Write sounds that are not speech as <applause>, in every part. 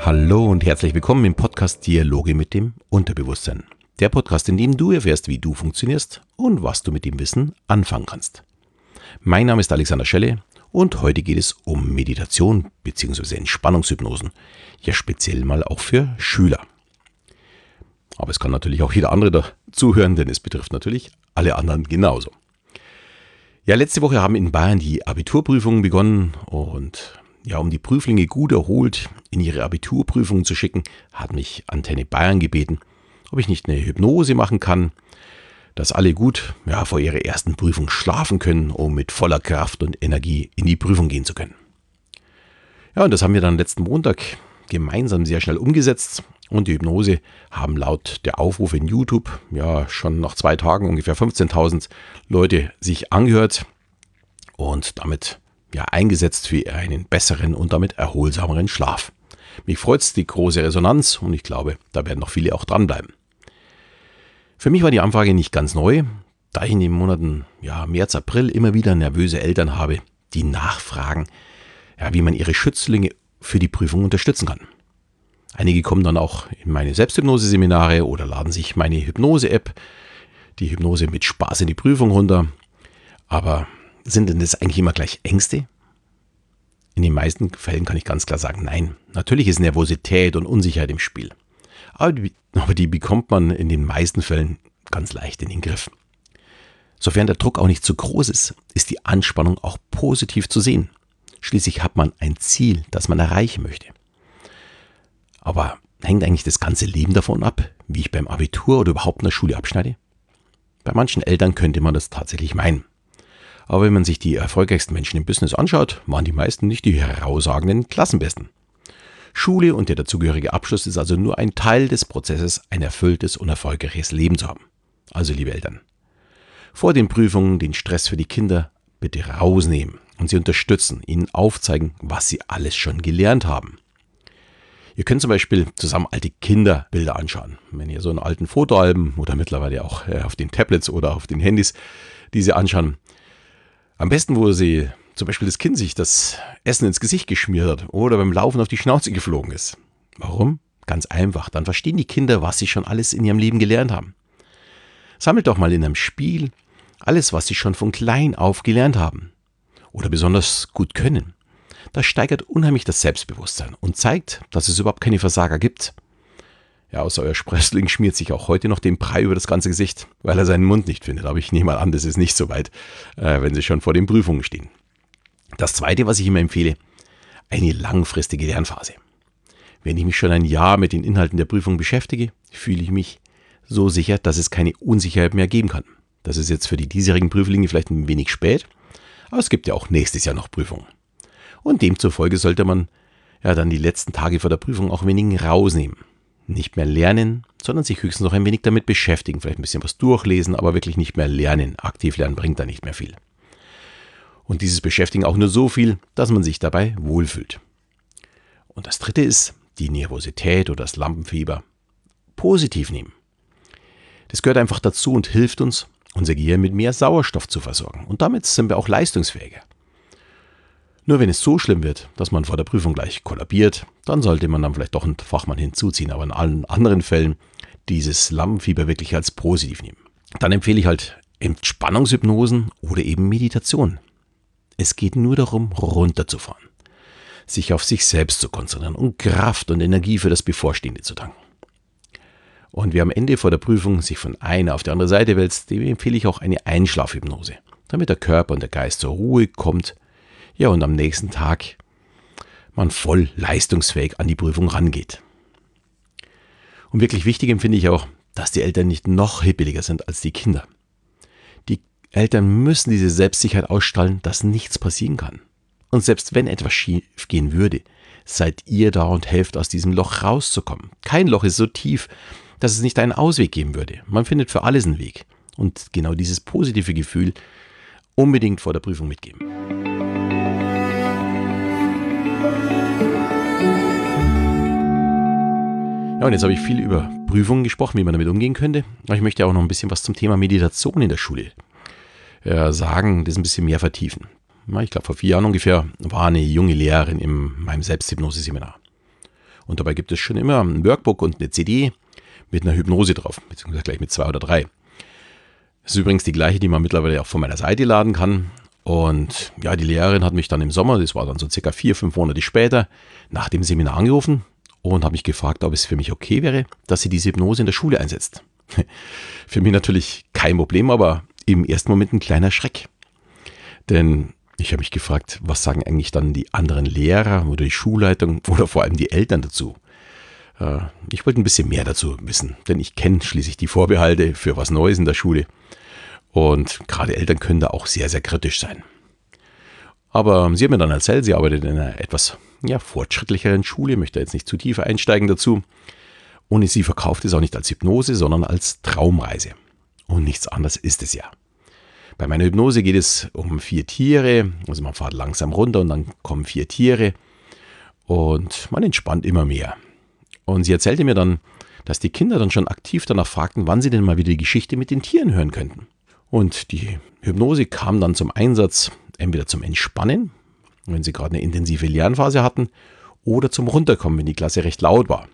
Hallo und herzlich willkommen im Podcast Dialoge mit dem Unterbewusstsein. Der Podcast, in dem du erfährst, wie du funktionierst und was du mit dem Wissen anfangen kannst. Mein Name ist Alexander Schelle und heute geht es um Meditation bzw. Entspannungshypnosen. Ja, speziell mal auch für Schüler. Aber es kann natürlich auch jeder andere dazuhören, denn es betrifft natürlich alle anderen genauso. Ja, letzte Woche haben in Bayern die Abiturprüfungen begonnen und ja, um die Prüflinge gut erholt in ihre Abiturprüfungen zu schicken, hat mich Antenne Bayern gebeten, ob ich nicht eine Hypnose machen kann, dass alle gut ja, vor ihrer ersten Prüfung schlafen können, um mit voller Kraft und Energie in die Prüfung gehen zu können. Ja, und das haben wir dann letzten Montag gemeinsam sehr schnell umgesetzt und die Hypnose haben laut der Aufrufe in YouTube ja schon nach zwei Tagen ungefähr 15.000 Leute sich angehört und damit ja eingesetzt für einen besseren und damit erholsameren Schlaf. Mich freut die große Resonanz und ich glaube, da werden noch viele auch dranbleiben. Für mich war die Anfrage nicht ganz neu, da ich in den Monaten ja, März, April immer wieder nervöse Eltern habe, die nachfragen, ja, wie man ihre Schützlinge für die Prüfung unterstützen kann. Einige kommen dann auch in meine Selbsthypnose-Seminare oder laden sich meine Hypnose-App, die Hypnose mit Spaß in die Prüfung runter. Aber sind denn das eigentlich immer gleich Ängste? In den meisten Fällen kann ich ganz klar sagen, nein. Natürlich ist Nervosität und Unsicherheit im Spiel. Aber die, aber die bekommt man in den meisten Fällen ganz leicht in den Griff. Sofern der Druck auch nicht zu groß ist, ist die Anspannung auch positiv zu sehen. Schließlich hat man ein Ziel, das man erreichen möchte. Aber hängt eigentlich das ganze Leben davon ab, wie ich beim Abitur oder überhaupt in der Schule abschneide? Bei manchen Eltern könnte man das tatsächlich meinen. Aber wenn man sich die erfolgreichsten Menschen im Business anschaut, waren die meisten nicht die herausragenden Klassenbesten. Schule und der dazugehörige Abschluss ist also nur ein Teil des Prozesses, ein erfülltes und erfolgreiches Leben zu haben. Also, liebe Eltern, vor den Prüfungen den Stress für die Kinder bitte rausnehmen und sie unterstützen, ihnen aufzeigen, was sie alles schon gelernt haben. Ihr könnt zum Beispiel zusammen alte Kinderbilder anschauen. Wenn ihr so einen alten Fotoalben oder mittlerweile auch äh, auf den Tablets oder auf den Handys diese anschauen. Am besten, wo sie zum Beispiel das Kind sich das Essen ins Gesicht geschmiert hat oder beim Laufen auf die Schnauze geflogen ist. Warum? Ganz einfach. Dann verstehen die Kinder, was sie schon alles in ihrem Leben gelernt haben. Sammelt doch mal in einem Spiel alles, was sie schon von klein auf gelernt haben oder besonders gut können. Das steigert unheimlich das Selbstbewusstsein und zeigt, dass es überhaupt keine Versager gibt. Ja, außer euer Sprössling schmiert sich auch heute noch den Brei über das ganze Gesicht, weil er seinen Mund nicht findet. Aber ich nehme mal an, das ist nicht so weit, äh, wenn sie schon vor den Prüfungen stehen. Das zweite, was ich immer empfehle, eine langfristige Lernphase. Wenn ich mich schon ein Jahr mit den Inhalten der Prüfung beschäftige, fühle ich mich so sicher, dass es keine Unsicherheit mehr geben kann. Das ist jetzt für die diesjährigen Prüflinge vielleicht ein wenig spät, aber es gibt ja auch nächstes Jahr noch Prüfungen. Und demzufolge sollte man ja dann die letzten Tage vor der Prüfung auch ein wenig rausnehmen. Nicht mehr lernen, sondern sich höchstens noch ein wenig damit beschäftigen, vielleicht ein bisschen was durchlesen, aber wirklich nicht mehr lernen. Aktiv lernen bringt da nicht mehr viel. Und dieses Beschäftigen auch nur so viel, dass man sich dabei wohlfühlt. Und das dritte ist die Nervosität oder das Lampenfieber positiv nehmen. Das gehört einfach dazu und hilft uns, unser Gehirn mit mehr Sauerstoff zu versorgen. Und damit sind wir auch leistungsfähiger. Nur wenn es so schlimm wird, dass man vor der Prüfung gleich kollabiert, dann sollte man dann vielleicht doch einen Fachmann hinzuziehen. Aber in allen anderen Fällen dieses Lampenfieber wirklich als positiv nehmen. Dann empfehle ich halt Entspannungshypnosen oder eben Meditation. Es geht nur darum, runterzufahren, sich auf sich selbst zu konzentrieren und Kraft und Energie für das Bevorstehende zu tanken. Und wer am Ende vor der Prüfung sich von einer auf die andere Seite wälzt, dem empfehle ich auch eine Einschlafhypnose, damit der Körper und der Geist zur Ruhe kommt ja, und am nächsten Tag man voll leistungsfähig an die Prüfung rangeht. Und wirklich wichtig empfinde ich auch, dass die Eltern nicht noch hippeliger sind als die Kinder. Die Eltern müssen diese Selbstsicherheit ausstrahlen, dass nichts passieren kann. Und selbst wenn etwas schief gehen würde, seid ihr da und helft aus diesem Loch rauszukommen. Kein Loch ist so tief, dass es nicht einen Ausweg geben würde. Man findet für alles einen Weg. Und genau dieses positive Gefühl unbedingt vor der Prüfung mitgeben. Ja, und jetzt habe ich viel über Prüfungen gesprochen, wie man damit umgehen könnte. Aber ich möchte auch noch ein bisschen was zum Thema Meditation in der Schule äh, sagen, das ein bisschen mehr vertiefen. Ich glaube, vor vier Jahren ungefähr war eine junge Lehrerin in meinem Selbsthypnose-Seminar. Und dabei gibt es schon immer ein Workbook und eine CD mit einer Hypnose drauf, beziehungsweise gleich mit zwei oder drei. Das ist übrigens die gleiche, die man mittlerweile auch von meiner Seite laden kann. Und ja, die Lehrerin hat mich dann im Sommer, das war dann so circa vier, fünf Monate später, nach dem Seminar angerufen und hat mich gefragt, ob es für mich okay wäre, dass sie diese Hypnose in der Schule einsetzt. <laughs> für mich natürlich kein Problem, aber im ersten Moment ein kleiner Schreck. Denn ich habe mich gefragt, was sagen eigentlich dann die anderen Lehrer oder die Schulleitung <laughs> oder vor allem die Eltern dazu? Äh, ich wollte ein bisschen mehr dazu wissen, denn ich kenne schließlich die Vorbehalte für was Neues in der Schule. Und gerade Eltern können da auch sehr, sehr kritisch sein. Aber sie hat mir dann erzählt, sie arbeitet in einer etwas ja, fortschrittlicheren Schule, möchte jetzt nicht zu tief einsteigen dazu. Und sie verkauft es auch nicht als Hypnose, sondern als Traumreise. Und nichts anderes ist es ja. Bei meiner Hypnose geht es um vier Tiere. Also man fährt langsam runter und dann kommen vier Tiere. Und man entspannt immer mehr. Und sie erzählte mir dann, dass die Kinder dann schon aktiv danach fragten, wann sie denn mal wieder die Geschichte mit den Tieren hören könnten. Und die Hypnose kam dann zum Einsatz, entweder zum Entspannen, wenn sie gerade eine intensive Lernphase hatten, oder zum Runterkommen, wenn die Klasse recht laut war,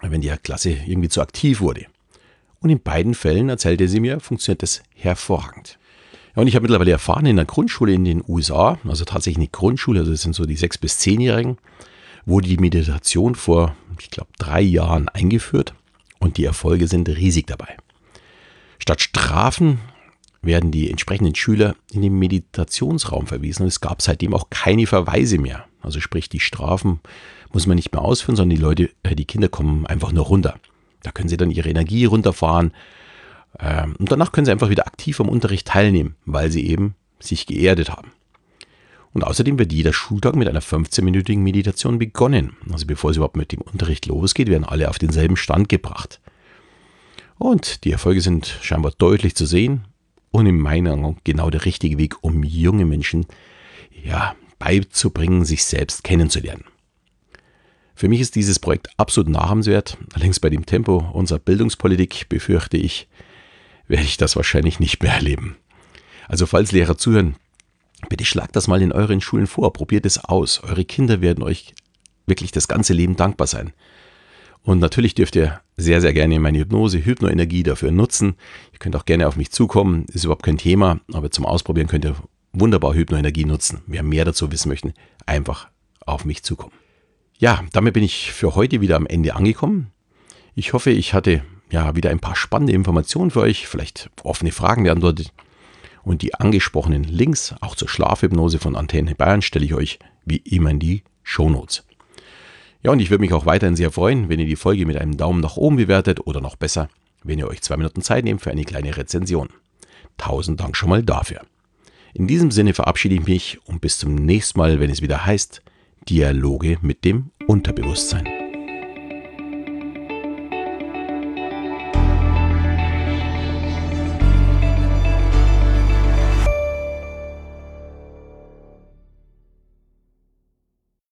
wenn die Klasse irgendwie zu aktiv wurde. Und in beiden Fällen, erzählte sie mir, funktioniert das hervorragend. Ja, und ich habe mittlerweile erfahren, in der Grundschule in den USA, also tatsächlich eine Grundschule, also das sind so die sechs bis zehnjährigen, wurde die Meditation vor, ich glaube, drei Jahren eingeführt und die Erfolge sind riesig dabei. Statt Strafen werden die entsprechenden Schüler in den Meditationsraum verwiesen und es gab seitdem auch keine Verweise mehr. Also sprich, die Strafen muss man nicht mehr ausführen, sondern die Leute, äh, die Kinder kommen einfach nur runter. Da können sie dann ihre Energie runterfahren ähm, und danach können sie einfach wieder aktiv am Unterricht teilnehmen, weil sie eben sich geerdet haben. Und außerdem wird jeder Schultag mit einer 15-minütigen Meditation begonnen. Also bevor es überhaupt mit dem Unterricht losgeht, werden alle auf denselben Stand gebracht. Und die Erfolge sind scheinbar deutlich zu sehen und in meiner Meinung genau der richtige Weg, um junge Menschen ja, beizubringen, sich selbst kennenzulernen. Für mich ist dieses Projekt absolut nachahmenswert. Allerdings bei dem Tempo unserer Bildungspolitik befürchte ich, werde ich das wahrscheinlich nicht mehr erleben. Also falls Lehrer zuhören, bitte schlagt das mal in euren Schulen vor, probiert es aus. Eure Kinder werden euch wirklich das ganze Leben dankbar sein. Und natürlich dürft ihr sehr, sehr gerne meine Hypnose, Hypnoenergie dafür nutzen. Ihr könnt auch gerne auf mich zukommen, ist überhaupt kein Thema, aber zum Ausprobieren könnt ihr wunderbar Hypnoenergie nutzen. Wer mehr dazu wissen möchte, einfach auf mich zukommen. Ja, damit bin ich für heute wieder am Ende angekommen. Ich hoffe, ich hatte ja wieder ein paar spannende Informationen für euch, vielleicht offene Fragen beantwortet. Und die angesprochenen Links, auch zur Schlafhypnose von Antenne Bayern, stelle ich euch wie immer in die Shownotes. Ja, und ich würde mich auch weiterhin sehr freuen, wenn ihr die Folge mit einem Daumen nach oben bewertet oder noch besser, wenn ihr euch zwei Minuten Zeit nehmt für eine kleine Rezension. Tausend Dank schon mal dafür. In diesem Sinne verabschiede ich mich und bis zum nächsten Mal, wenn es wieder heißt Dialoge mit dem Unterbewusstsein.